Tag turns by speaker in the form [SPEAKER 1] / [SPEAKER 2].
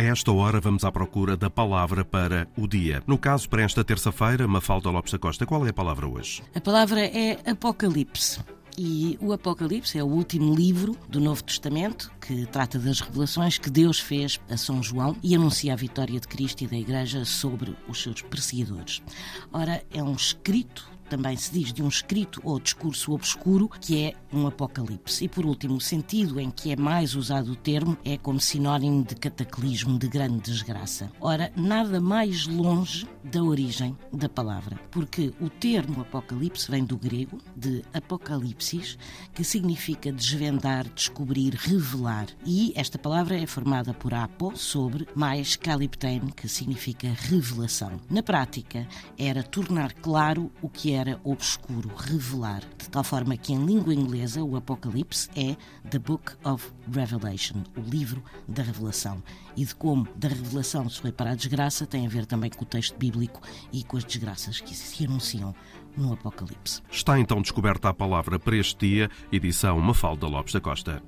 [SPEAKER 1] esta hora vamos à procura da palavra para o dia. No caso, para esta terça-feira, Mafalda Lopes da Costa, qual é a palavra hoje?
[SPEAKER 2] A palavra é Apocalipse. E o Apocalipse é o último livro do Novo Testamento que trata das revelações que Deus fez a São João e anuncia a vitória de Cristo e da Igreja sobre os seus perseguidores. Ora, é um escrito também se diz de um escrito ou discurso obscuro, que é um apocalipse. E por último, o sentido em que é mais usado o termo é como sinónimo de cataclismo, de grande desgraça. Ora, nada mais longe da origem da palavra, porque o termo apocalipse vem do grego, de apocalipsis, que significa desvendar, descobrir, revelar. E esta palavra é formada por apo, sobre, mais kaliptein, que significa revelação. Na prática, era tornar claro o que era obscuro, revelar, de tal forma que em língua inglesa o Apocalipse é The Book of Revelation, o livro da revelação. E de como da revelação se foi para a desgraça tem a ver também com o texto bíblico e com as desgraças que se anunciam no Apocalipse.
[SPEAKER 1] Está então descoberta a palavra para este dia, edição Mafalda Lopes da Costa.